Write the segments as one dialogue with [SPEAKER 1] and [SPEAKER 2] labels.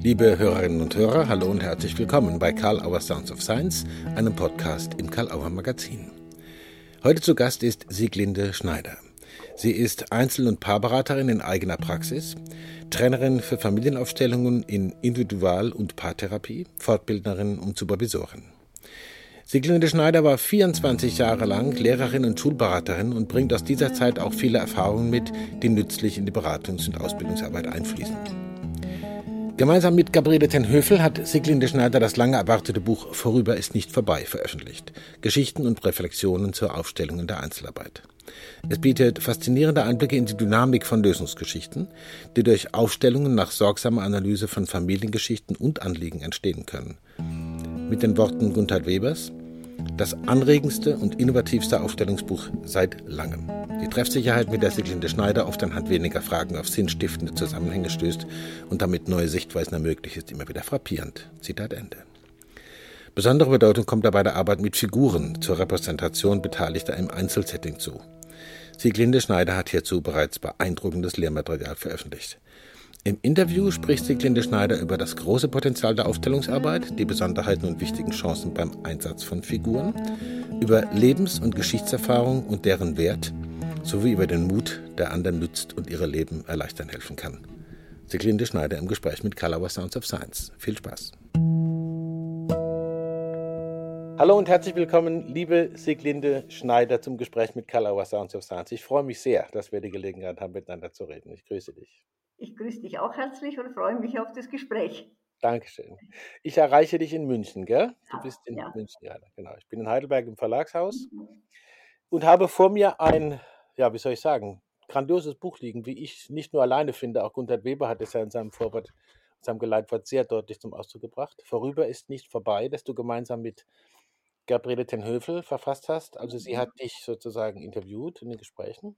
[SPEAKER 1] Liebe Hörerinnen und Hörer, hallo und herzlich willkommen bei Karl Auer Sounds of Science, einem Podcast im Karl Auer Magazin. Heute zu Gast ist Sieglinde Schneider. Sie ist Einzel- und Paarberaterin in eigener Praxis, Trainerin für Familienaufstellungen in Individual- und Paartherapie, Fortbildnerin und Supervisorin. Sieglinde Schneider war 24 Jahre lang Lehrerin und Schulberaterin und bringt aus dieser Zeit auch viele Erfahrungen mit, die nützlich in die Beratungs- und Ausbildungsarbeit einfließen. Gemeinsam mit Gabriele Tenhöfel hat Siglinde Schneider das lange erwartete Buch Vorüber ist nicht vorbei veröffentlicht. Geschichten und Reflexionen zur Aufstellung in der Einzelarbeit. Es bietet faszinierende Einblicke in die Dynamik von Lösungsgeschichten, die durch Aufstellungen nach sorgsamer Analyse von Familiengeschichten und Anliegen entstehen können. Mit den Worten Gunther Webers, das anregendste und innovativste Aufstellungsbuch seit langem. Die Treffsicherheit, mit der Siglinde Schneider oft anhand weniger Fragen auf sinnstiftende Zusammenhänge stößt und damit neue Sichtweisen ermöglicht, ist immer wieder frappierend. Zitat Ende. Besondere Bedeutung kommt dabei der Arbeit mit Figuren zur Repräsentation Beteiligter im Einzelsetting zu. Sieglinde Schneider hat hierzu bereits beeindruckendes Lehrmaterial veröffentlicht. Im Interview spricht Sieglinde Schneider über das große Potenzial der Aufstellungsarbeit, die Besonderheiten und wichtigen Chancen beim Einsatz von Figuren, über Lebens- und Geschichtserfahrung und deren Wert sowie über den Mut, der anderen nützt und ihre Leben erleichtern helfen kann. Sieglinde Schneider im Gespräch mit Kalauer Sounds of Science. Viel Spaß. Hallo und herzlich willkommen, liebe Sieglinde Schneider, zum Gespräch mit Kalauer Sounds of Science. Ich freue mich sehr, dass wir die Gelegenheit haben, miteinander zu reden. Ich grüße dich.
[SPEAKER 2] Ich grüße dich auch herzlich und freue mich auf das Gespräch.
[SPEAKER 1] Dankeschön. Ich erreiche dich in München, gell? Du bist in ja. München, ja, genau. Ich bin in Heidelberg im Verlagshaus mhm. und habe vor mir ein, ja, wie soll ich sagen, grandioses Buch liegen, wie ich nicht nur alleine finde, auch Gunther Weber hat es ja in seinem Vorwort, in seinem Geleitwort sehr deutlich zum Ausdruck gebracht. Vorüber ist nicht vorbei, dass du gemeinsam mit Gabriele Tenhöfel verfasst hast. Also sie mhm. hat dich sozusagen interviewt in den Gesprächen.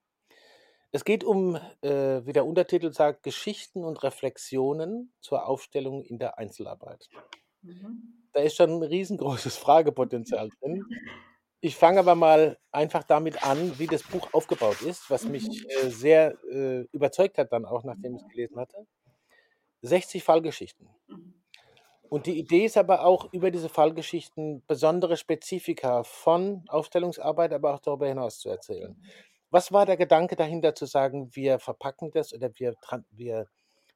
[SPEAKER 1] Es geht um, äh, wie der Untertitel sagt, Geschichten und Reflexionen zur Aufstellung in der Einzelarbeit. Mhm. Da ist schon ein riesengroßes Fragepotenzial drin. Ich fange aber mal einfach damit an, wie das Buch aufgebaut ist, was mich mhm. äh, sehr äh, überzeugt hat dann auch, nachdem ich es gelesen hatte. 60 Fallgeschichten. Mhm. Und die Idee ist aber auch, über diese Fallgeschichten besondere Spezifika von Aufstellungsarbeit, aber auch darüber hinaus zu erzählen. Was war der Gedanke dahinter zu sagen, wir verpacken das oder wir, wir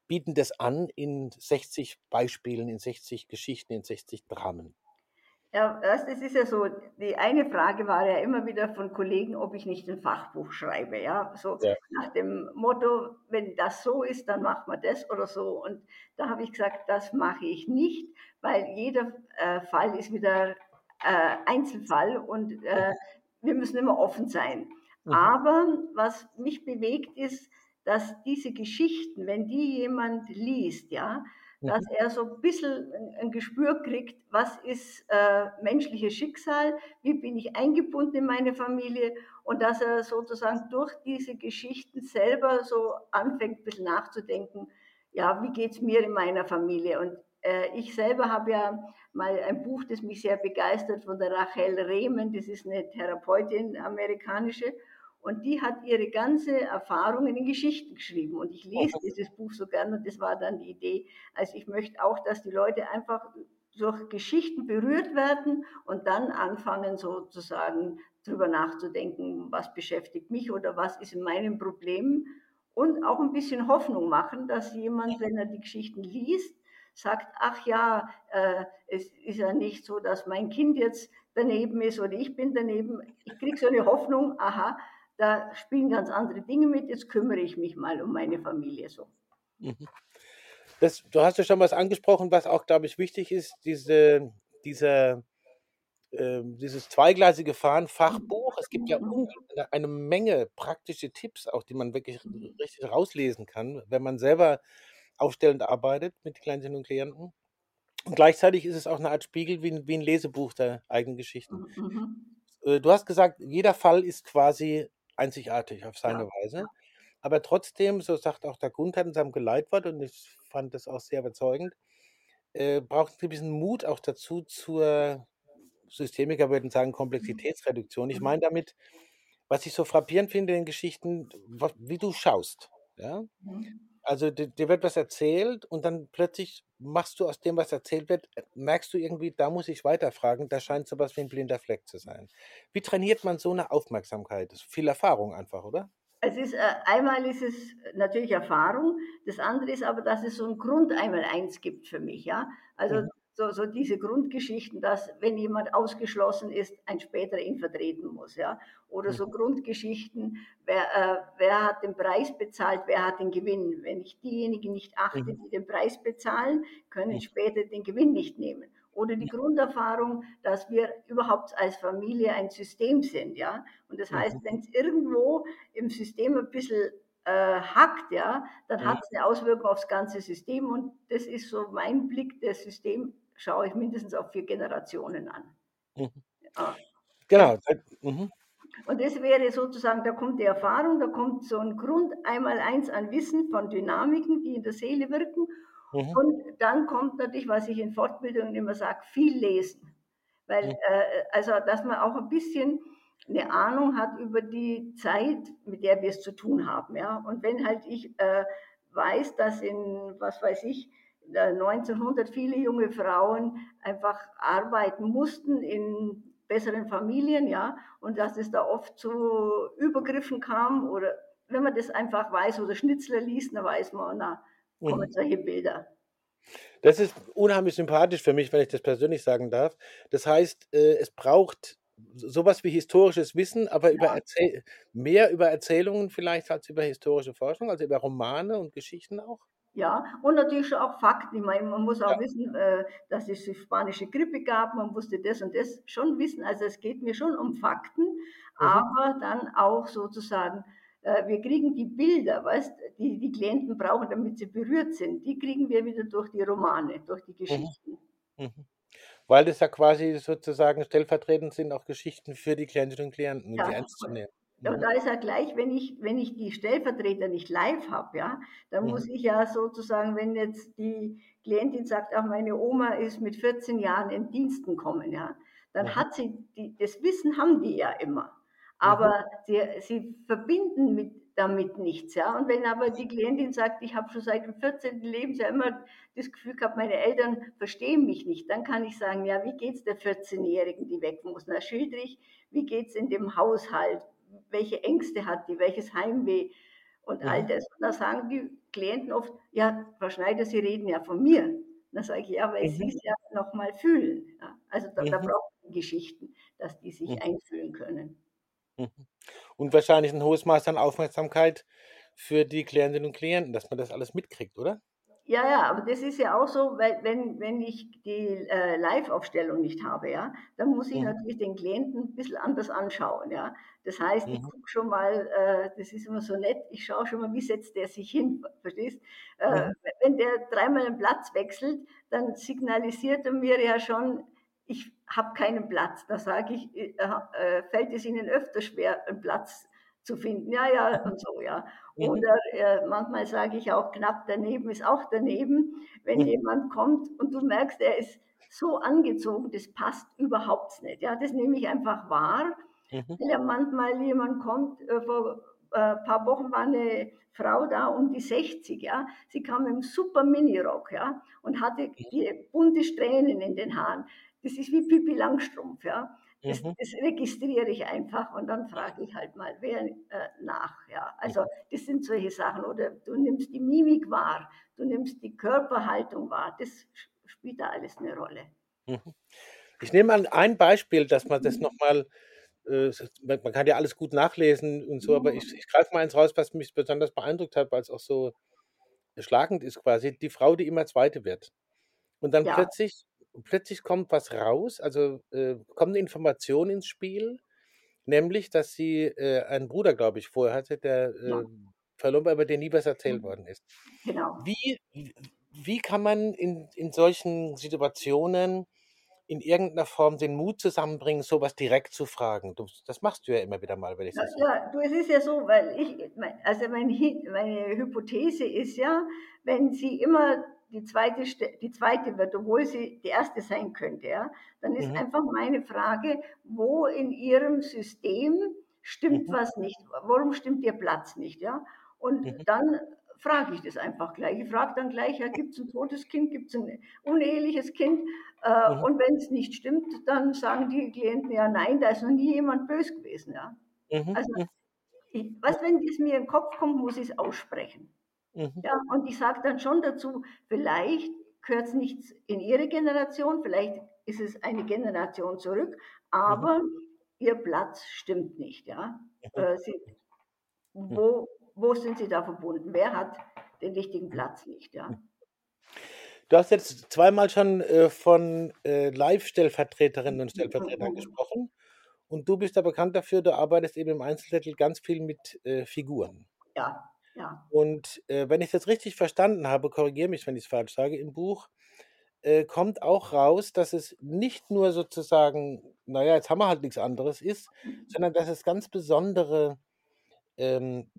[SPEAKER 1] bieten das an in 60 Beispielen, in 60 Geschichten, in 60 Dramen?
[SPEAKER 2] Ja, das ist ja so. Die eine Frage war ja immer wieder von Kollegen, ob ich nicht ein Fachbuch schreibe. Ja, so ja. nach dem Motto, wenn das so ist, dann macht man das oder so. Und da habe ich gesagt, das mache ich nicht, weil jeder äh, Fall ist wieder äh, Einzelfall und äh, wir müssen immer offen sein. Mhm. Aber was mich bewegt ist, dass diese Geschichten, wenn die jemand liest, ja, mhm. dass er so ein bisschen ein Gespür kriegt, was ist äh, menschliches Schicksal, wie bin ich eingebunden in meine Familie und dass er sozusagen durch diese Geschichten selber so anfängt, ein bisschen nachzudenken, ja, wie geht es mir in meiner Familie? Und äh, ich selber habe ja mal ein Buch, das mich sehr begeistert, von der Rachel Rehmen, das ist eine Therapeutin, amerikanische, und die hat ihre ganze Erfahrung in Geschichten geschrieben. Und ich lese dieses Buch so gern und das war dann die Idee. Also ich möchte auch, dass die Leute einfach durch Geschichten berührt werden und dann anfangen sozusagen drüber nachzudenken, was beschäftigt mich oder was ist in meinem Problem und auch ein bisschen Hoffnung machen, dass jemand, wenn er die Geschichten liest, sagt, ach ja, äh, es ist ja nicht so, dass mein Kind jetzt daneben ist oder ich bin daneben. Ich kriege so eine Hoffnung, aha, da spielen ganz andere Dinge mit, jetzt kümmere ich mich mal um meine Familie so. Mhm.
[SPEAKER 1] Das, du hast ja schon was angesprochen, was auch, glaube ich, wichtig ist, diese, diese, äh, dieses zweigleisige Fahren, Fachbuch. Es gibt ja eine Menge praktische Tipps, auch die man wirklich richtig rauslesen kann, wenn man selber aufstellend arbeitet mit Klientinnen und Klienten. Und gleichzeitig ist es auch eine Art Spiegel wie wie ein Lesebuch der eigenen Geschichten. Mhm. Äh, du hast gesagt, jeder Fall ist quasi einzigartig auf seine Ja, Weise. Aber trotzdem, so sagt auch der Gunther in seinem Geleitwort, und ich fand das auch sehr überzeugend, äh, braucht es ein bisschen Mut auch dazu zur Systemiker würden sagen mhm. Komplexitätsreduktion. Ich mhm. meine damit, was ich so frappierend finde in den Geschichten, wie du schaust. Ja? Also dir, dir wird was erzählt und dann plötzlich machst du aus dem, was erzählt wird, äh, merkst du irgendwie, da muss ich weiterfragen, da scheint sowas wie ein blinder Fleck zu sein. Wie trainiert man so eine Aufmerksamkeit? Das ist viel Erfahrung einfach, oder?
[SPEAKER 2] Es ist, äh, einmal ist es natürlich Erfahrung, das andere ist aber, dass es so ein Grund einmal eins gibt für mich, ja. Also
[SPEAKER 1] Mhm.
[SPEAKER 2] So, so diese Grundgeschichten, dass wenn jemand ausgeschlossen ist, ein später ihn vertreten muss, ja. Oder so. Grundgeschichten, wer, äh, wer hat den Preis bezahlt, wer hat den Gewinn. Wenn ich diejenigen nicht achte, die den Preis bezahlen, können später den Gewinn nicht nehmen. Oder die Grunderfahrung, dass wir überhaupt als Familie ein System sind, ja. Und das heißt,
[SPEAKER 1] Mhm.
[SPEAKER 2] wenn es irgendwo im System ein bisschen äh, hackt, ja, dann hat es eine Auswirkung aufs ganze System. Und das ist so mein Blick, das System schaue ich mindestens auf vier Generationen an.
[SPEAKER 1] Mhm.
[SPEAKER 2] Ja.
[SPEAKER 1] Genau. Mhm.
[SPEAKER 2] Und das wäre sozusagen, da kommt die Erfahrung, da kommt so ein Grund einmal eins an Wissen von Dynamiken, die in der Seele wirken.
[SPEAKER 1] Mhm.
[SPEAKER 2] Und dann kommt natürlich, was ich in Fortbildungen immer sage, viel lesen. Weil,
[SPEAKER 1] Mhm.
[SPEAKER 2] äh, also, dass man auch ein bisschen eine Ahnung hat über die Zeit, mit der wir es zu tun haben. Ja? Und wenn halt ich äh, weiß, dass in, was weiß ich, 1900 viele junge Frauen einfach arbeiten mussten in besseren Familien, ja, und dass es da oft zu Übergriffen kam oder wenn man das einfach weiß oder Schnitzler liest, dann weiß man, na, kommen solche Bilder.
[SPEAKER 1] Das ist unheimlich sympathisch für mich, wenn ich das persönlich sagen darf. Das heißt, äh, es braucht sowas wie historisches Wissen, aber über. Erzähl mehr über Erzählungen vielleicht als über historische Forschung, also über Romane und Geschichten auch?
[SPEAKER 2] Ja, und natürlich schon auch Fakten. Ich meine, man muss auch
[SPEAKER 1] Ja.
[SPEAKER 2] wissen, äh, dass es die spanische Grippe gab. Man musste das und das schon wissen. Also es geht mir schon um Fakten,
[SPEAKER 1] Mhm.
[SPEAKER 2] aber dann auch sozusagen, äh, wir kriegen die Bilder, weißt, die die Klienten brauchen, damit sie berührt sind. Die kriegen wir wieder durch die Romane, durch die
[SPEAKER 1] Mhm.
[SPEAKER 2] Geschichten.
[SPEAKER 1] Mhm. Weil das ja quasi sozusagen stellvertretend sind auch Geschichten für die Klientinnen und Klienten,
[SPEAKER 2] Ja,
[SPEAKER 1] die ernst
[SPEAKER 2] und
[SPEAKER 1] Mhm.
[SPEAKER 2] da ist ja gleich, wenn ich wenn ich die Stellvertreter nicht live habe, ja, dann muss
[SPEAKER 1] Mhm.
[SPEAKER 2] ich ja sozusagen, wenn jetzt die Klientin sagt: „Ach, meine Oma ist mit 14 Jahren in Diensten gekommen“, ja, dann
[SPEAKER 1] Mhm.
[SPEAKER 2] hat sie die das Wissen haben die ja immer,
[SPEAKER 1] Mhm.
[SPEAKER 2] aber sie sie verbinden mit damit nichts, ja. Und wenn aber die Klientin sagt: „Ich habe schon seit dem 14. Lebensjahr immer das Gefühl gehabt, meine Eltern verstehen mich nicht“, dann kann ich sagen: „Ja, wie geht's der 14-Jährigen, die weg muss?“ Na, schildere ich, wie geht's in dem Haushalt? Welche Ängste hat die? Welches Heimweh? Und all
[SPEAKER 1] Mhm.
[SPEAKER 2] das. Und da sagen die Klienten oft: „Ja, Frau Schneider, Sie reden ja von mir.“ Dann sage ich: „Ja, weil
[SPEAKER 1] Mhm.
[SPEAKER 2] Sie's ja noch mal fühlen“, ja. Also, da da
[SPEAKER 1] Mhm.
[SPEAKER 2] braucht man Geschichten, dass die sich
[SPEAKER 1] Mhm.
[SPEAKER 2] einfühlen können.
[SPEAKER 1] Mhm. Und wahrscheinlich ein hohes Maß an Aufmerksamkeit für die Klientinnen und Klienten, dass man das alles mitkriegt, oder?
[SPEAKER 2] Ja, ja, aber das ist ja auch so, weil wenn wenn ich die, äh, Live-Aufstellung nicht habe, ja, dann muss ich
[SPEAKER 1] Mhm.
[SPEAKER 2] natürlich den Klienten 'n bisschen anders anschauen, ja. Das heißt, ich
[SPEAKER 1] Mhm.
[SPEAKER 2] gucke schon mal, äh das ist immer so nett, ich schaue schon mal, wie setzt der sich hin, verstehst? Äh,
[SPEAKER 1] Mhm.
[SPEAKER 2] wenn der dreimal den Platz wechselt, dann signalisiert er mir ja schon, ich habe keinen Platz. Da sage ich, äh, äh, fällt es Ihnen öfter schwer, einen Platz zu finden? Ja, ja, und so, ja.
[SPEAKER 1] Mhm.
[SPEAKER 2] Oder, äh, manchmal sage ich auch, knapp daneben ist auch daneben. Wenn
[SPEAKER 1] Mhm.
[SPEAKER 2] jemand kommt und du merkst, er ist so angezogen, das passt überhaupt nicht, ja. Das nehme ich einfach wahr,
[SPEAKER 1] Mhm.
[SPEAKER 2] weil ja manchmal jemand kommt, äh, vor, äh, paar Wochen war 'ne Frau da um die 60, ja. Sie kam im super Minirock, ja, und hatte
[SPEAKER 1] Mhm.
[SPEAKER 2] bunte Strähnen in den Haaren. Das ist wie Pippi Langstrumpf, ja. Das das registriere ich einfach und dann frage ich halt mal wer äh, nach, ja. Also,
[SPEAKER 1] Mhm.
[SPEAKER 2] das sind solche Sachen. Oder du nimmst die Mimik wahr, du nimmst die Körperhaltung wahr. Das sp spielt da alles 'ne Rolle.
[SPEAKER 1] Mhm. Ich nehme an ein Beispiel, dass man das
[SPEAKER 2] Mhm.
[SPEAKER 1] noch mal, äh, man kann ja alles gut nachlesen und so, aber ich ich greife mal eins raus, was mich besonders beeindruckt hat, weil's auch so schlagend ist quasi, die Frau, die immer Zweite wird. Und dann
[SPEAKER 2] Ja.
[SPEAKER 1] plötzlich plötzlich kommt was raus, also, äh, kommt 'ne Information ins Spiel, nämlich, dass sie, äh, einen Bruder, glaube ich, vorher hatte, der,
[SPEAKER 2] Ja.
[SPEAKER 1] äh, verloren war, über den nie was erzählt
[SPEAKER 2] Mhm.
[SPEAKER 1] worden ist.
[SPEAKER 2] Genau.
[SPEAKER 1] Wie wie kann man in in solchen Situationen in irgend 'ner Form den Mut zusammenbringen, so was direkt zu fragen? Du das machst du ja immer wieder mal, wenn ich
[SPEAKER 2] Ja,
[SPEAKER 1] das so
[SPEAKER 2] ja, du, es ist ja so, weil ich also mein Hi meine Hypothese ist ja, wenn sie immer die zweite die zweite wird, obwohl sie die erste sein könnte, ja, dann ist
[SPEAKER 1] Mhm.
[SPEAKER 2] einfach meine Frage, wo in ihrem System stimmt
[SPEAKER 1] Mhm.
[SPEAKER 2] was nicht? Warum stimmt ihr Platz nicht, ja? Und
[SPEAKER 1] Mhm.
[SPEAKER 2] dann frage ich das einfach gleich. Ich frage dann gleich, ja, gibt es ein totes Kind, gibt es ein uneheliches Kind? Äh, mhm. Und wenn es nicht stimmt, dann sagen die Klienten ja, nein, da ist noch nie jemand böse gewesen. Ja? Mhm. Also, mhm. ich, was, wenn es mir in den Kopf kommt, muss ich es aussprechen. Mhm. Ja, und ich sage dann schon dazu, vielleicht gehört es nicht in Ihre Generation, vielleicht ist es eine Generation zurück, aber mhm. Ihr Platz stimmt nicht. Ja? Mhm. Äh, Sie, wo, wo sind Sie da verbunden? Wer hat den richtigen Platz nicht? Ja?
[SPEAKER 1] Du hast jetzt zweimal schon äh, von äh, Live-Stellvertreterinnen und Stellvertretern gesprochen. Und du bist da bekannt dafür, du arbeitest eben im Einzelzettel ganz viel mit äh, Figuren.
[SPEAKER 2] Ja, ja.
[SPEAKER 1] Und äh, wenn ich das richtig verstanden habe, korrigiere mich, wenn ich es falsch sage, im Buch äh, kommt auch raus, dass es nicht nur sozusagen, naja, jetzt haben wir halt nichts anderes ist, mhm. sondern dass es ganz besondere ähm,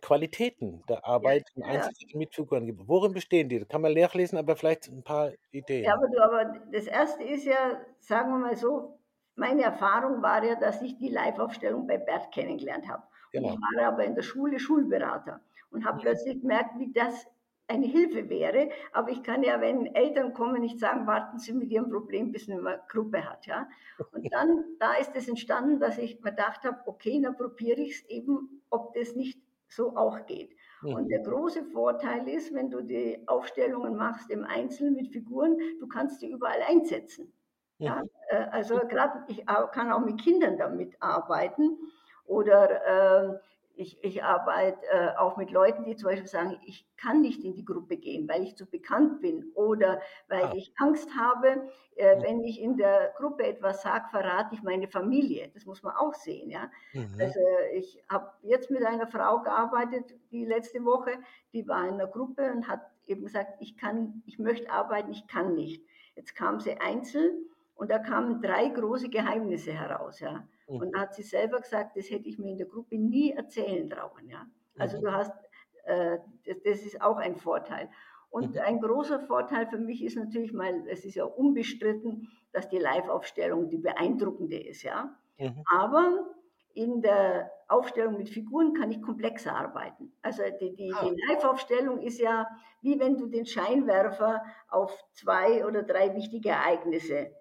[SPEAKER 1] Qualitäten der Arbeit im ja, ja. mit Figuren gibt. Worin bestehen die? Das kann man nachlesen, aber vielleicht ein paar Ideen.
[SPEAKER 2] Ja, aber, du, aber das Erste ist ja, sagen wir mal so, meine Erfahrung war ja, dass ich die Live-Aufstellung bei Bert kennengelernt habe. Genau. ich war aber in der Schule Schulberater und habe ja. plötzlich gemerkt, wie das eine Hilfe wäre. Aber ich kann ja, wenn Eltern kommen, nicht sagen, warten Sie mit Ihrem Problem, bis man eine Gruppe hat. Ja? Und dann, da ist es entstanden, dass ich mir gedacht habe, okay, dann probiere ich es eben, ob das nicht so auch geht. Mhm. Und der große Vorteil ist, wenn du die Aufstellungen machst im Einzelnen mit Figuren, du kannst die überall einsetzen. Ja? Mhm. Äh, also gerade, ich kann auch mit Kindern damit arbeiten oder äh, ich, ich arbeite äh, auch mit Leuten, die zum Beispiel sagen, ich kann nicht in die Gruppe gehen, weil ich zu bekannt bin oder weil ah. ich Angst habe, äh, mhm. wenn ich in der Gruppe etwas sage, verrate ich meine Familie. Das muss man auch sehen. Ja? Mhm. Also ich habe jetzt mit einer Frau gearbeitet, die letzte Woche, die war in einer Gruppe und hat eben gesagt, ich kann, ich möchte arbeiten, ich kann nicht. Jetzt kam sie einzeln und da kamen drei große Geheimnisse heraus. Ja? Und mhm. da hat sie selber gesagt, das hätte ich mir in der Gruppe nie erzählen trauen. Ja? Also mhm. du hast, äh, das, das, ist auch ein Vorteil. Und mhm. ein großer Vorteil für mich ist natürlich mal, es ist ja unbestritten, dass die Live-Aufstellung die beeindruckende ist. Ja? Mhm. Aber in der Aufstellung mit Figuren kann ich komplexer arbeiten. Also die, die, ah. die Live-Aufstellung ist ja wie wenn du den Scheinwerfer auf zwei oder drei wichtige Ereignisse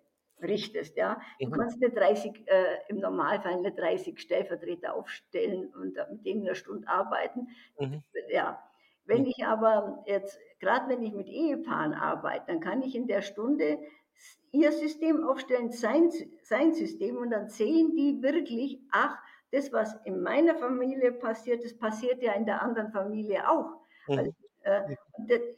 [SPEAKER 2] richtest. Ja? Du mhm. kannst nicht 30, äh, im Normalfall nicht 30 Stellvertreter aufstellen und mit denen eine Stunde arbeiten. Mhm. Ja. Wenn ich aber jetzt, gerade wenn ich mit Ehepaaren arbeite, dann kann ich in der Stunde ihr System aufstellen, sein, sein System, und dann sehen die wirklich, ach, das, was in meiner Familie passiert, das passiert ja in der anderen Familie auch. Mhm. Also, äh,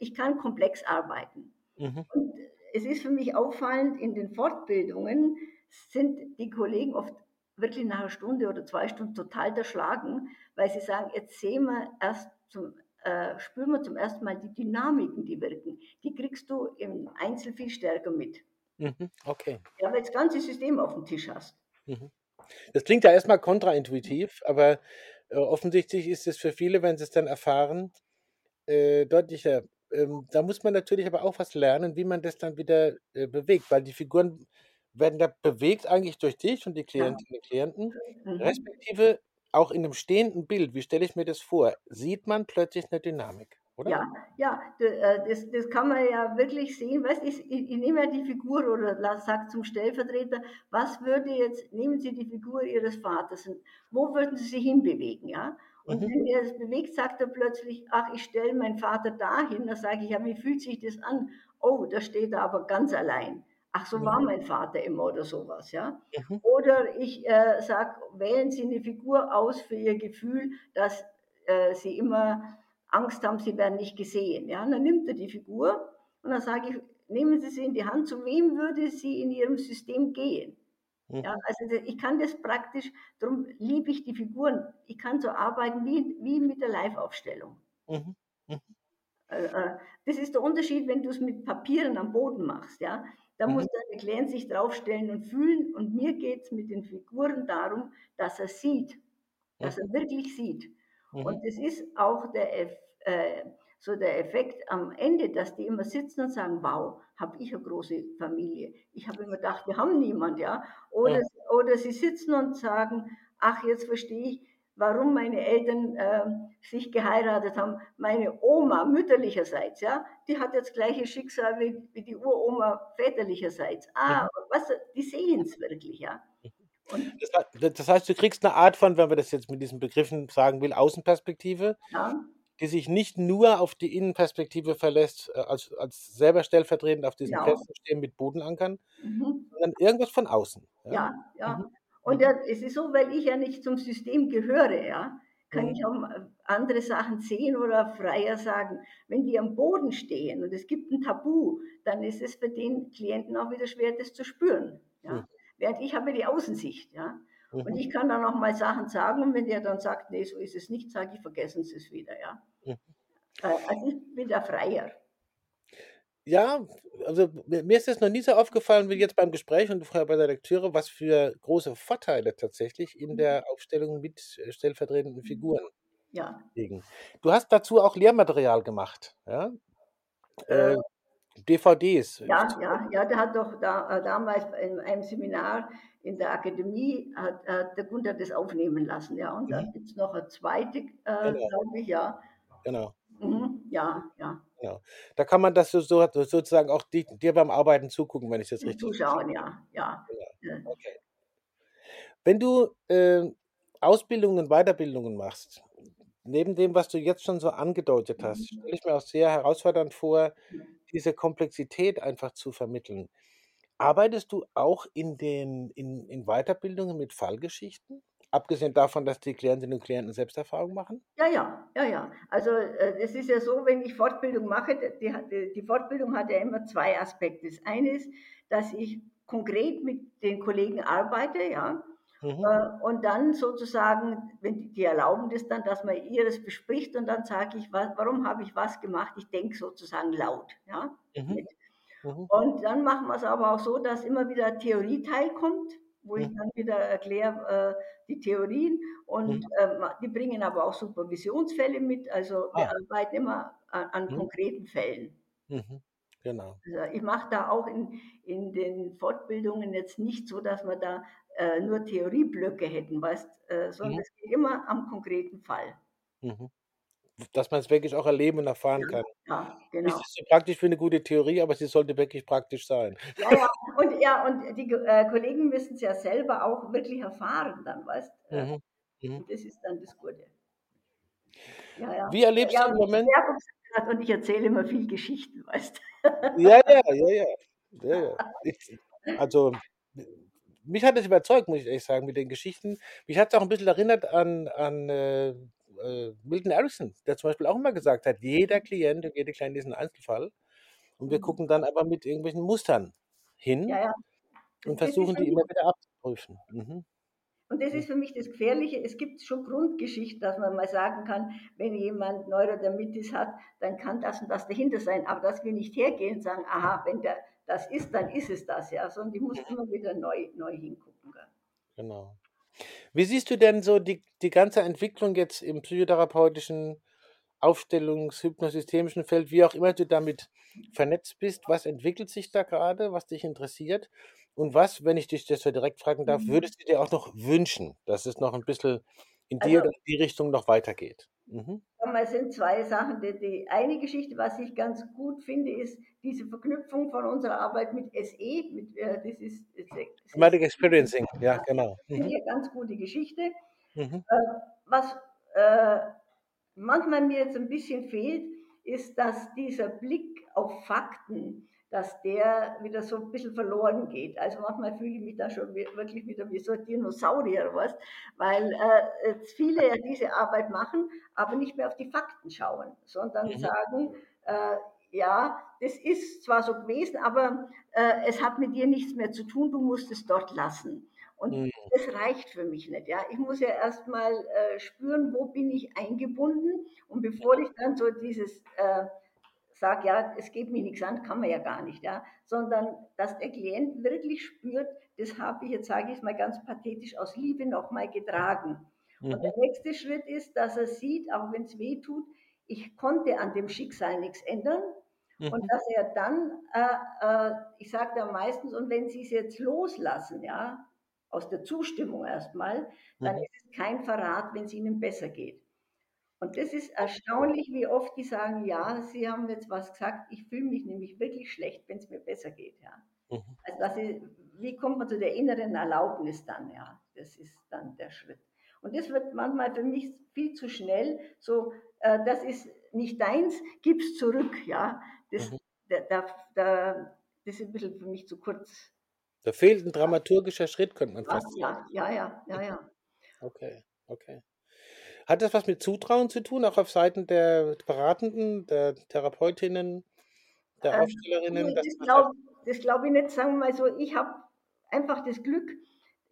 [SPEAKER 2] ich kann komplex arbeiten. Mhm. Und es ist für mich auffallend, in den Fortbildungen sind die Kollegen oft wirklich nach einer Stunde oder zwei Stunden total erschlagen, weil sie sagen, jetzt sehen wir erst zum, äh, spüren wir zum ersten Mal die Dynamiken, die wirken. Die kriegst du im Einzel viel stärker mit.
[SPEAKER 1] Mhm, okay.
[SPEAKER 2] Ja, weil das ganze System auf dem Tisch hast.
[SPEAKER 1] Mhm. Das klingt ja erstmal kontraintuitiv, aber äh, offensichtlich ist es für viele, wenn sie es dann erfahren, äh, deutlicher ähm, da muss man natürlich aber auch was lernen, wie man das dann wieder äh, bewegt, weil die Figuren werden da bewegt eigentlich durch dich und die Klientinnen und Klienten, mhm. respektive auch in einem stehenden Bild, wie stelle ich mir das vor, sieht man plötzlich eine Dynamik. Oder?
[SPEAKER 2] Ja, ja, äh, das, das kann man ja wirklich sehen. Weißt, ich, ich nehme ja die Figur oder sage zum Stellvertreter, was würde jetzt, nehmen Sie die Figur Ihres Vaters, wo würden Sie sich hinbewegen? Ja? Und mhm. wenn er es bewegt, sagt er plötzlich, ach, ich stelle meinen Vater dahin. Da sage ich, ja, wie fühlt sich das an? Oh, da steht er aber ganz allein. Ach, so mhm. war mein Vater immer oder sowas, ja. Mhm. Oder ich äh, sage, wählen Sie eine Figur aus für Ihr Gefühl, dass äh, Sie immer Angst haben, Sie werden nicht gesehen. Ja, und dann nimmt er die Figur und dann sage ich, nehmen Sie sie in die Hand, zu wem würde sie in Ihrem System gehen? Ja, mhm. also ich kann das praktisch, darum liebe ich die Figuren. Ich kann so arbeiten wie, wie mit der Live-Aufstellung. Mhm. Mhm. Äh, äh, das ist der Unterschied, wenn du es mit Papieren am Boden machst. Ja? Da mhm. muss der Klient sich draufstellen und fühlen. Und mir geht es mit den Figuren darum, dass er sieht, dass er wirklich sieht. Mhm. Und das ist auch der, äh, so der Effekt am Ende, dass die immer sitzen und sagen, wow, habe ich eine große Familie. Ich habe immer gedacht, wir haben niemand, ja. Oder, ja. oder sie sitzen und sagen, ach, jetzt verstehe ich, warum meine Eltern äh, sich geheiratet haben. Meine Oma mütterlicherseits, ja, die hat jetzt gleiche Schicksal wie, wie die Uroma väterlicherseits. Ah, mhm. was, die sehen es wirklich, ja.
[SPEAKER 1] Das, das, heißt, du kriegst eine Art von, wenn man das jetzt mit diesen Begriffen sagen will, Außenperspektive, ja. Die sich nicht nur auf die Innenperspektive verlässt, äh, als, als selber stellvertretend auf diesem genau. stehen mit Bodenankern, mhm. sondern irgendwas von außen.
[SPEAKER 2] Ja, ja. ja. Mhm. Und ja, es ist so, weil ich ja nicht zum System gehöre, ja, kann ich mhm. auch andere Sachen sehen oder freier sagen. Wenn die am Boden stehen und es gibt ein Tabu, dann ist es für den Klienten auch wieder schwer, das zu spüren. Ja. Mhm. Während ich habe die Außensicht, ja. Und mhm. ich kann dann auch mal Sachen sagen und wenn der dann sagt, nee, so ist es nicht, sage ich, vergessen Sie es wieder, ja. Äh, also ich bin da freier.
[SPEAKER 1] Ja, also mir ist es noch nie so aufgefallen wie jetzt beim Gespräch und vorher bei der Lektüre, was für große Vorteile tatsächlich in mhm. der Aufstellung mit äh, stellvertretenden mhm. Figuren ja. liegen. Du hast dazu auch Lehrmaterial gemacht, ja? Äh, äh DVDs.
[SPEAKER 2] Ja, ja, ja, der hat doch da, damals in einem Seminar in der Akademie hat, hat der Gunther das aufnehmen lassen, ja. Und mhm. da gibt es noch eine zweite, äh, genau. glaube ich, ja.
[SPEAKER 1] Genau.
[SPEAKER 2] Mhm, ja, ja.
[SPEAKER 1] Ja. Da kann man das so, so sozusagen auch die, dir beim Arbeiten zugucken, wenn ich das richtig
[SPEAKER 2] Zuschauen, ja, ja. ja.
[SPEAKER 1] Okay. Wenn du äh, Ausbildungen, Weiterbildungen machst, neben dem, was du jetzt schon so angedeutet hast, mhm. stelle ich mir auch sehr herausfordernd vor, diese Komplexität einfach zu vermitteln. Arbeitest du auch in den in, in Weiterbildungen mit Fallgeschichten? Abgesehen davon, dass die Klientinnen und Klienten Selbsterfahrung machen?
[SPEAKER 2] Ja, ja, ja, ja. Also äh, es ist ja so, wenn ich Fortbildung mache, die, die Fortbildung hat ja immer zwei Aspekte. Das eine ist, dass ich konkret mit den Kollegen arbeite, ja. Mhm. Äh, und dann sozusagen, wenn die, die erlauben das dann, dass man ihres bespricht und dann sage ich, was, warum habe ich was gemacht? Ich denke sozusagen laut, ja. Mhm. Mhm. Und dann machen wir es aber auch so, dass immer wieder Theorieteil kommt wo ich dann wieder erkläre äh, die Theorien und mhm. äh, die bringen aber auch Supervisionsfälle mit. Also wir ah. arbeiten immer an, an mhm. konkreten Fällen.
[SPEAKER 1] Mhm. Genau.
[SPEAKER 2] Also ich mache da auch in, in den Fortbildungen jetzt nicht so, dass wir da äh, nur Theorieblöcke hätten, weißt, äh, sondern mhm. es geht immer am konkreten Fall.
[SPEAKER 1] Dass man es wirklich auch erleben und erfahren
[SPEAKER 2] Ja,
[SPEAKER 1] kann.
[SPEAKER 2] ja, genau.
[SPEAKER 1] Ist so praktisch für eine gute Theorie, aber sie sollte wirklich praktisch sein.
[SPEAKER 2] Ja, ja, und, ja, und die äh, Kollegen müssen es ja selber auch wirklich erfahren dann, weißt du? Mhm. Mhm. das ist dann das Gute.
[SPEAKER 1] Ja, ja. Wie erlebst ja, du im Moment?
[SPEAKER 2] Und ich erzähle immer viel Geschichten, weißt
[SPEAKER 1] du? Ja, ja, ja, ja. ja, ja. Ich, also, mich hat es überzeugt, muss ich ehrlich sagen, mit den Geschichten. Mich hat es auch ein bisschen erinnert an, an äh, Milton Erickson, der zum Beispiel auch immer gesagt hat, jeder Klient und jede Klient ist ein Einzelfall. Und wir mhm. gucken dann aber mit irgendwelchen Mustern hin ja, ja. und versuchen die immer wieder abzuprüfen. Mhm.
[SPEAKER 2] Und das ist für mich das Gefährliche. Es gibt schon Grundgeschichten, dass man mal sagen kann, wenn jemand Neurodermitis hat, dann kann das und das dahinter sein. Aber dass wir nicht hergehen und sagen, aha, wenn der das ist, dann ist es das, ja. Sondern die muss immer wieder neu, neu hingucken.
[SPEAKER 1] Genau. Wie siehst du denn so die, die ganze Entwicklung jetzt im psychotherapeutischen, Aufstellungs-, hypnosystemischen Feld, wie auch immer du damit vernetzt bist? Was entwickelt sich da gerade, was dich interessiert? Und was, wenn ich dich das so direkt fragen darf, mhm. würdest du dir auch noch wünschen, dass es noch ein bisschen in die also, oder in die Richtung noch weitergeht?
[SPEAKER 2] Mhm. Es sind zwei Sachen. Die, die, eine Geschichte, was ich ganz gut finde, ist diese Verknüpfung von unserer Arbeit mit SE. Mit, äh, das ist,
[SPEAKER 1] Somatic Experiencing, ja, genau.
[SPEAKER 2] Mhm. Finde ich eine ganz gute Geschichte. Mhm. Äh, was äh, manchmal mir jetzt ein bisschen fehlt, ist, dass dieser Blick auf Fakten, dass der wieder so ein bisschen verloren geht. Also manchmal fühle ich mich da schon wirklich wieder wie so ein Dinosaurier, was, weil äh, viele ja diese Arbeit machen, aber nicht mehr auf die Fakten schauen, sondern mhm. sagen, äh, ja, das ist zwar so gewesen, aber äh, es hat mit dir nichts mehr zu tun, du musst es dort lassen. Und mhm. das reicht für mich nicht. Ja? Ich muss ja erstmal äh, spüren, wo bin ich eingebunden und bevor ich dann so dieses äh, sage, ja, es geht mir nichts an, kann man ja gar nicht, ja, sondern dass der Klient wirklich spürt, das habe ich, jetzt sage ich es mal ganz pathetisch, aus Liebe nochmal getragen. Mhm. Und der nächste Schritt ist, dass er sieht, auch wenn es weh tut, ich konnte an dem Schicksal nichts ändern. Mhm. Und dass er dann, äh, äh, ich sage da meistens, und wenn Sie es jetzt loslassen, ja, aus der Zustimmung erstmal, dann mhm. ist es kein Verrat, wenn es ihnen besser geht. Und das ist erstaunlich, wie oft die sagen, ja, sie haben jetzt was gesagt, ich fühle mich nämlich wirklich schlecht, wenn es mir besser geht. Ja. Mhm. Also das ist, wie kommt man zu der inneren Erlaubnis dann? Ja, das ist dann der Schritt. Und das wird manchmal für mich viel zu schnell. So, äh, das ist nicht deins, gib's zurück. Ja, das, mhm. da, da, da, das ist ein bisschen für mich zu kurz.
[SPEAKER 1] Da fehlt ein dramaturgischer Schritt, könnte man fast
[SPEAKER 2] sagen. Ja, ja, ja, ja.
[SPEAKER 1] Okay, okay. Hat das was mit Zutrauen zu tun, auch auf Seiten der Beratenden, der Therapeutinnen, der ähm, Aufstellerinnen?
[SPEAKER 2] Das glaube glaub ich nicht. Sagen wir mal so, ich habe einfach das Glück,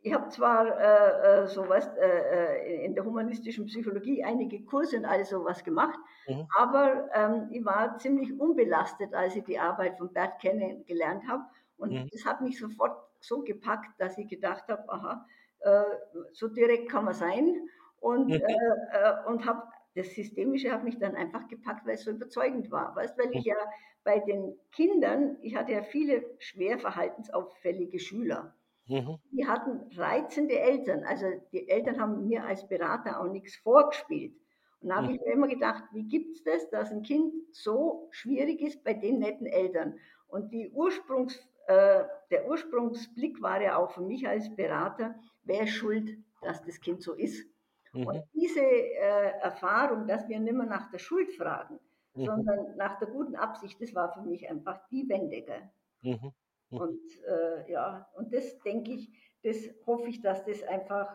[SPEAKER 2] ich habe zwar äh, äh so was äh, äh, in der humanistischen Psychologie einige Kurse und all sowas gemacht, mhm. aber ähm, ich war ziemlich unbelastet, als ich die Arbeit von Bert kennengelernt habe. Und mhm. das hat mich sofort so gepackt, dass ich gedacht habe, aha, äh, so direkt kann man sein. Und, mhm. äh, und habe das Systemische hat mich dann einfach gepackt, weil es so überzeugend war. Weißt, weil ich mhm. ja bei den Kindern, ich hatte ja viele schwer verhaltensauffällige Schüler. Mhm. Die hatten reizende Eltern. Also die Eltern haben mir als Berater auch nichts vorgespielt. Und da habe mhm. ich mir immer gedacht, wie gibt es das, dass ein Kind so schwierig ist bei den netten Eltern? Und Ursprungs, äh, der Ursprungsblick war ja auch für mich als Berater, wer ist schuld, dass das Kind so ist? Mhm. Und diese äh, Erfahrung, dass wir nicht mehr nach der Schuld fragen, mhm. sondern nach der guten Absicht, das war für mich einfach die Wende. Mhm. Mhm. Und äh, ja, und das denke ich, das hoffe ich, dass das einfach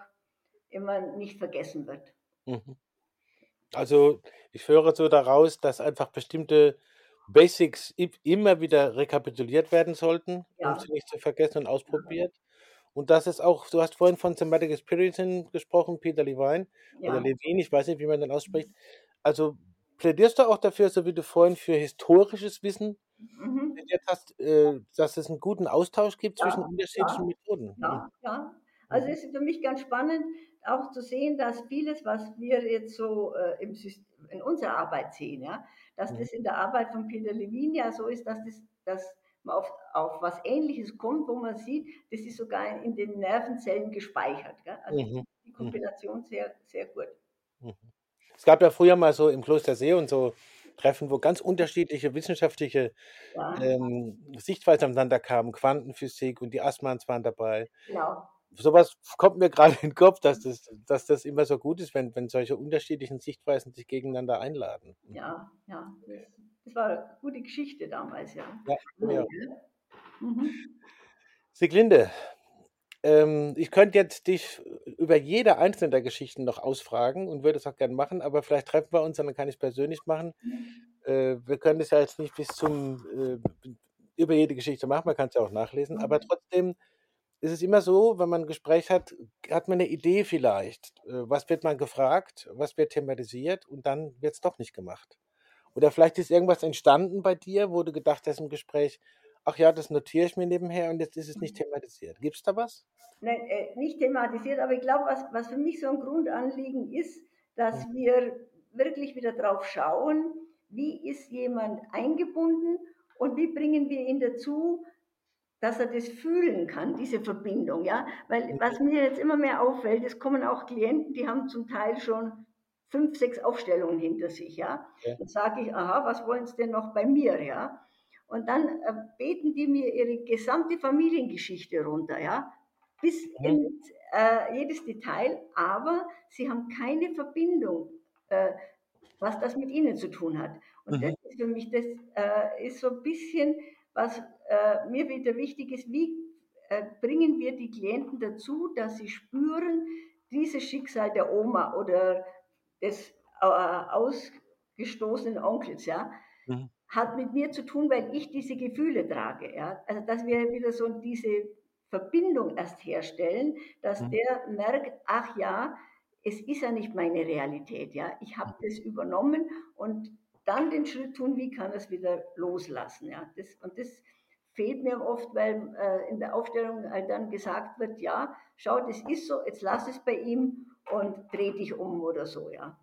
[SPEAKER 2] immer nicht vergessen wird. Mhm.
[SPEAKER 1] Also ich höre so daraus, dass einfach bestimmte Basics immer wieder rekapituliert werden sollten, ja. um sie nicht zu vergessen und ausprobiert. Und das ist auch, du hast vorhin von Somatic Experiencing gesprochen, Peter Levine ja. oder Levine, ich weiß nicht, wie man den ausspricht. Also plädierst du auch dafür, so wie du vorhin für historisches Wissen mhm. plädiert hast, äh, dass es einen guten Austausch gibt ja, zwischen unterschiedlichen ja, Methoden?
[SPEAKER 2] Ja, ja. Also es ist für mich ganz spannend, auch zu sehen, dass vieles, was wir jetzt so äh, im in unserer Arbeit sehen, ja, dass mhm. das in der Arbeit von Peter Levine ja so ist, dass das dass auf, auf was Ähnliches kommt, wo man sieht, das ist sogar in den Nervenzellen gespeichert. Gell? Also mhm. die Kombination sehr, sehr gut.
[SPEAKER 1] Mhm. Es gab ja früher mal so im Klostersee und so Treffen, wo ganz unterschiedliche wissenschaftliche ja. ähm, Sichtweisen aneinander kamen, Quantenphysik und die Asmans waren dabei. Genau. Sowas kommt mir gerade in den Kopf, dass das, dass das immer so gut ist, wenn, wenn solche unterschiedlichen Sichtweisen sich gegeneinander einladen.
[SPEAKER 2] Ja, ja. Das war eine gute Geschichte damals, ja. ja, ja.
[SPEAKER 1] Mhm. Sieglinde, ähm, ich könnte jetzt dich über jede einzelne der Geschichten noch ausfragen und würde es auch gerne machen, aber vielleicht treffen wir uns, dann kann ich es persönlich machen. Äh, wir können das ja jetzt nicht bis zum äh, über jede Geschichte machen, man kann es ja auch nachlesen, aber mhm. trotzdem ist es immer so, wenn man ein Gespräch hat, hat man eine Idee vielleicht. Äh, was wird man gefragt, was wird thematisiert und dann wird es doch nicht gemacht. Oder vielleicht ist irgendwas entstanden bei dir, wo du gedacht hast im Gespräch, ach ja, das notiere ich mir nebenher und jetzt ist es nicht mhm. thematisiert. Gibt es da was?
[SPEAKER 2] Nein, äh, nicht thematisiert, aber ich glaube, was, was für mich so ein Grundanliegen ist, dass ja. wir wirklich wieder drauf schauen, wie ist jemand eingebunden und wie bringen wir ihn dazu, dass er das fühlen kann, diese Verbindung, ja, weil mhm. was mir jetzt immer mehr auffällt, es kommen auch Klienten, die haben zum Teil schon fünf, sechs Aufstellungen hinter sich, ja. ja. Dann sage ich, aha, was wollen Sie denn noch bei mir, ja? Und dann äh, beten die mir ihre gesamte Familiengeschichte runter, ja, bis mhm. in äh, jedes Detail, aber sie haben keine Verbindung, äh, was das mit ihnen zu tun hat. Und mhm. das ist für mich, das äh, ist so ein bisschen, was äh, mir wieder wichtig ist, wie bringen wir die Klienten dazu, dass sie spüren, dieses Schicksal der Oma oder des äh, ausgestoßenen Onkels, ja, mhm. hat mit mir zu tun, weil ich diese Gefühle trage. Ja. Also, dass wir wieder so diese Verbindung erst herstellen, dass mhm. der merkt, ach ja, es ist ja nicht meine Realität, ja, ich habe das übernommen und dann den Schritt tun, wie kann es wieder loslassen, ja. Das, und das fehlt mir oft, weil äh, in der Aufstellung halt dann gesagt wird, ja, schau, das ist so, jetzt lass es bei ihm und dreh dich um oder so, ja.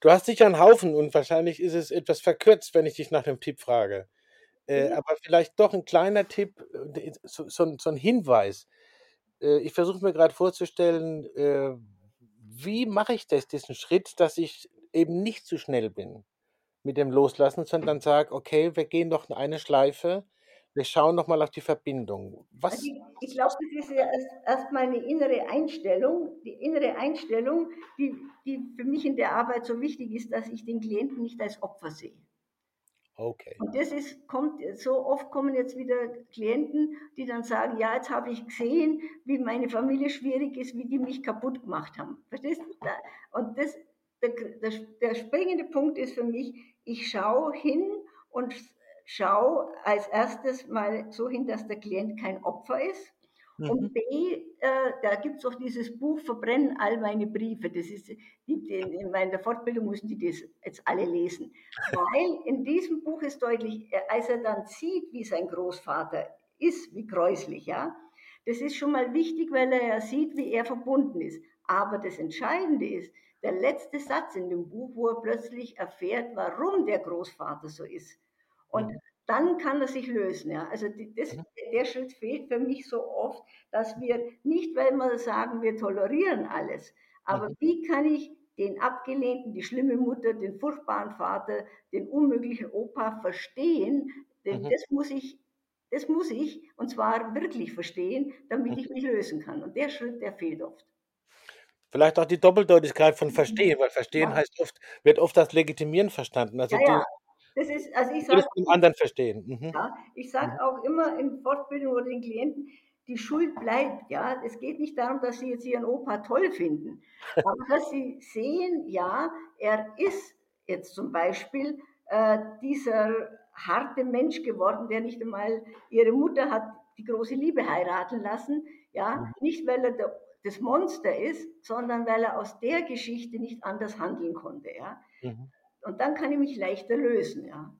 [SPEAKER 1] Du hast sicher einen Haufen und wahrscheinlich ist es etwas verkürzt, wenn ich dich nach dem Tipp frage. Äh, mhm. Aber vielleicht doch ein kleiner Tipp, äh, so, so, so ein Hinweis. Äh, ich versuche mir gerade vorzustellen, äh, wie mache ich das, diesen Schritt, dass ich eben nicht zu schnell bin mit dem Loslassen, sondern sage, okay, wir gehen noch eine Schleife, wir schauen noch mal auf die Verbindung.
[SPEAKER 2] Was? Also ich, ich glaube, das ist ja erst, erst meine innere Einstellung, die innere Einstellung, die, die für mich in der Arbeit so wichtig ist, dass ich den Klienten nicht als Opfer sehe.
[SPEAKER 1] Okay.
[SPEAKER 2] Und das ist, kommt, so oft kommen jetzt wieder Klienten, die dann sagen, ja, jetzt habe ich gesehen, wie meine Familie schwierig ist, wie die mich kaputt gemacht haben. Verstehst du? Und das, der, der, der springende Punkt ist für mich, ich schaue hin und schau als erstes mal so hin, dass der Klient kein Opfer ist. Mhm. Und B, äh, da gibt es auch dieses Buch Verbrennen all meine Briefe. Das ist, die, die, in meiner Fortbildung müssen die das jetzt alle lesen. Weil in diesem Buch ist deutlich, äh, als er dann sieht, wie sein Großvater ist, wie gräuslich, ja, das ist schon mal wichtig, weil er ja sieht, wie er verbunden ist. Aber das Entscheidende ist, der letzte Satz in dem Buch, wo er plötzlich erfährt, warum der Großvater so ist. Und mhm. dann kann er sich lösen. Ja. Also die, das, mhm. der Schritt fehlt für mich so oft, dass wir nicht, weil wir sagen, wir tolerieren alles, aber mhm. wie kann ich den Abgelehnten, die schlimme Mutter, den furchtbaren Vater, den unmöglichen Opa verstehen? Denn mhm. das muss ich das muss ich, und zwar wirklich verstehen, damit ich mich lösen kann. Und der Schritt, der fehlt oft.
[SPEAKER 1] Vielleicht auch die Doppeldeutigkeit von Verstehen, weil Verstehen ja. heißt oft, wird oft als Legitimieren verstanden. Also ja, ja.
[SPEAKER 2] Das ist, also ich sage,
[SPEAKER 1] den anderen verstehen.
[SPEAKER 2] Mhm. Ja, ich sage mhm. auch immer in Fortbildung oder den Klienten, die Schuld bleibt. Ja, es geht nicht darum, dass sie jetzt ihren Opa toll finden, aber dass sie sehen, ja, er ist jetzt zum Beispiel äh, dieser harte Mensch geworden, der nicht einmal ihre Mutter hat die große Liebe heiraten lassen. Ja, mhm. nicht weil er der, das Monster ist, sondern weil er aus der Geschichte nicht anders handeln konnte. Ja. Mhm. Und dann kann ich mich leichter lösen, ja.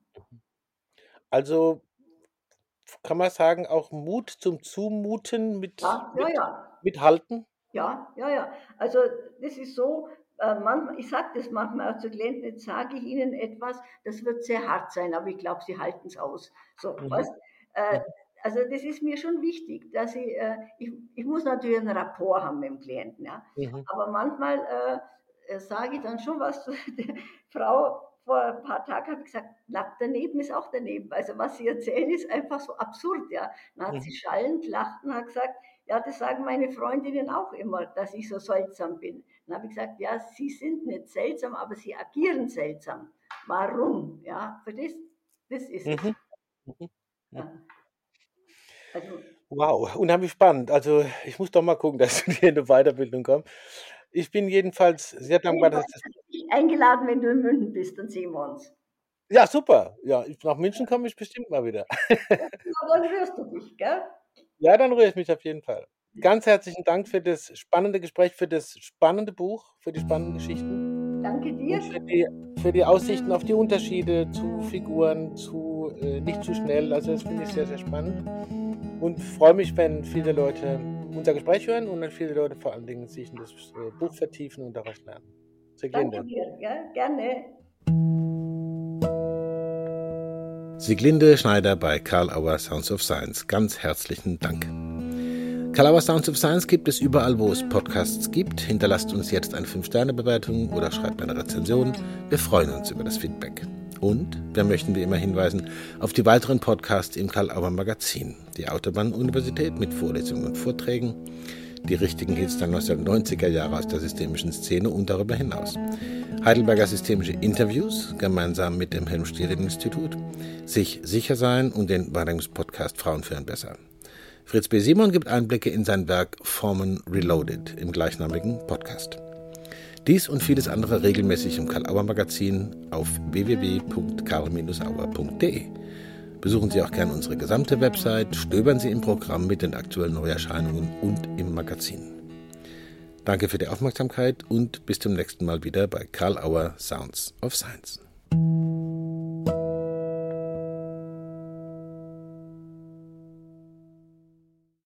[SPEAKER 1] Also kann man sagen, auch Mut zum Zumuten mit,
[SPEAKER 2] ja, ja, ja.
[SPEAKER 1] mit Halten?
[SPEAKER 2] Ja, ja, ja. Also das ist so, äh, manchmal, ich sage das manchmal auch zu Klienten, jetzt sage ich ihnen etwas, das wird sehr hart sein, aber ich glaube, sie halten es aus. So, mhm. weißt, äh, mhm. also das ist mir schon wichtig, dass ich, äh, ich, ich muss natürlich einen Rapport haben mit dem Klienten, ja. Mhm. Aber manchmal äh, sage ich dann schon was zu der Frau. Vor ein paar Tagen habe ich gesagt, nackt daneben ist auch daneben. Also was sie erzählen, ist einfach so absurd. Ja. Dann hat mhm. sie schallend gelacht und hat gesagt, ja, das sagen meine Freundinnen auch immer, dass ich so seltsam bin. Dann habe ich gesagt, ja, sie sind nicht seltsam, aber sie agieren seltsam. Warum? Ja, für das, ist es. Mhm.
[SPEAKER 1] Mhm. Ja. Also, wow, unheimlich spannend. Also ich muss doch mal gucken, dass wir in eine Weiterbildung kommen. Ich bin jedenfalls sehr dankbar, dass das.
[SPEAKER 2] Eingeladen, wenn du in München bist, dann sehen wir uns.
[SPEAKER 1] Ja, super. Ja, nach München komme ich bestimmt mal wieder. Ja,
[SPEAKER 2] dann rührst du dich, gell?
[SPEAKER 1] Ja, dann rühre ich mich auf jeden Fall. Ganz herzlichen Dank für das spannende Gespräch, für das spannende Buch, für die spannenden Geschichten.
[SPEAKER 2] Danke dir.
[SPEAKER 1] Und für die, für die Aussichten auf die Unterschiede zu Figuren, zu äh, nicht zu schnell. Also das finde ich sehr, sehr spannend. Und freue mich, wenn viele Leute unser Gespräch hören und dann viele Leute vor allen Dingen sich in das äh, Buch vertiefen und daraus lernen.
[SPEAKER 2] Sieglinde. Danke dir, ja, gerne.
[SPEAKER 1] Sieglinde Schneider bei Karl Auer Sounds of Science. Ganz herzlichen Dank. Karl Auer Sounds of Science gibt es überall, wo es Podcasts gibt. Hinterlasst uns jetzt eine 5-Sterne-Bewertung oder schreibt eine Rezension. Wir freuen uns über das Feedback. Und wir möchten wie immer hinweisen auf die weiteren Podcasts im Karl-Auer Magazin. Die Autobahn-Universität mit Vorlesungen und Vorträgen, die richtigen Hits der 1990er Jahre aus der systemischen Szene und darüber hinaus. Heidelberger Systemische Interviews, gemeinsam mit dem Helmstiel-Institut, sich sicher sein und den Wahrnehmungspodcast Frauen führen besser. Fritz B. Simon gibt Einblicke in sein Werk Formen Reloaded im gleichnamigen Podcast. Dies und vieles andere regelmäßig im Karl-Auer Magazin auf www.karl-auer.de. Besuchen Sie auch gerne unsere gesamte Website, stöbern Sie im Programm mit den aktuellen Neuerscheinungen und im Magazin. Danke für die Aufmerksamkeit und bis zum nächsten Mal wieder bei Karl Auer Sounds of Science.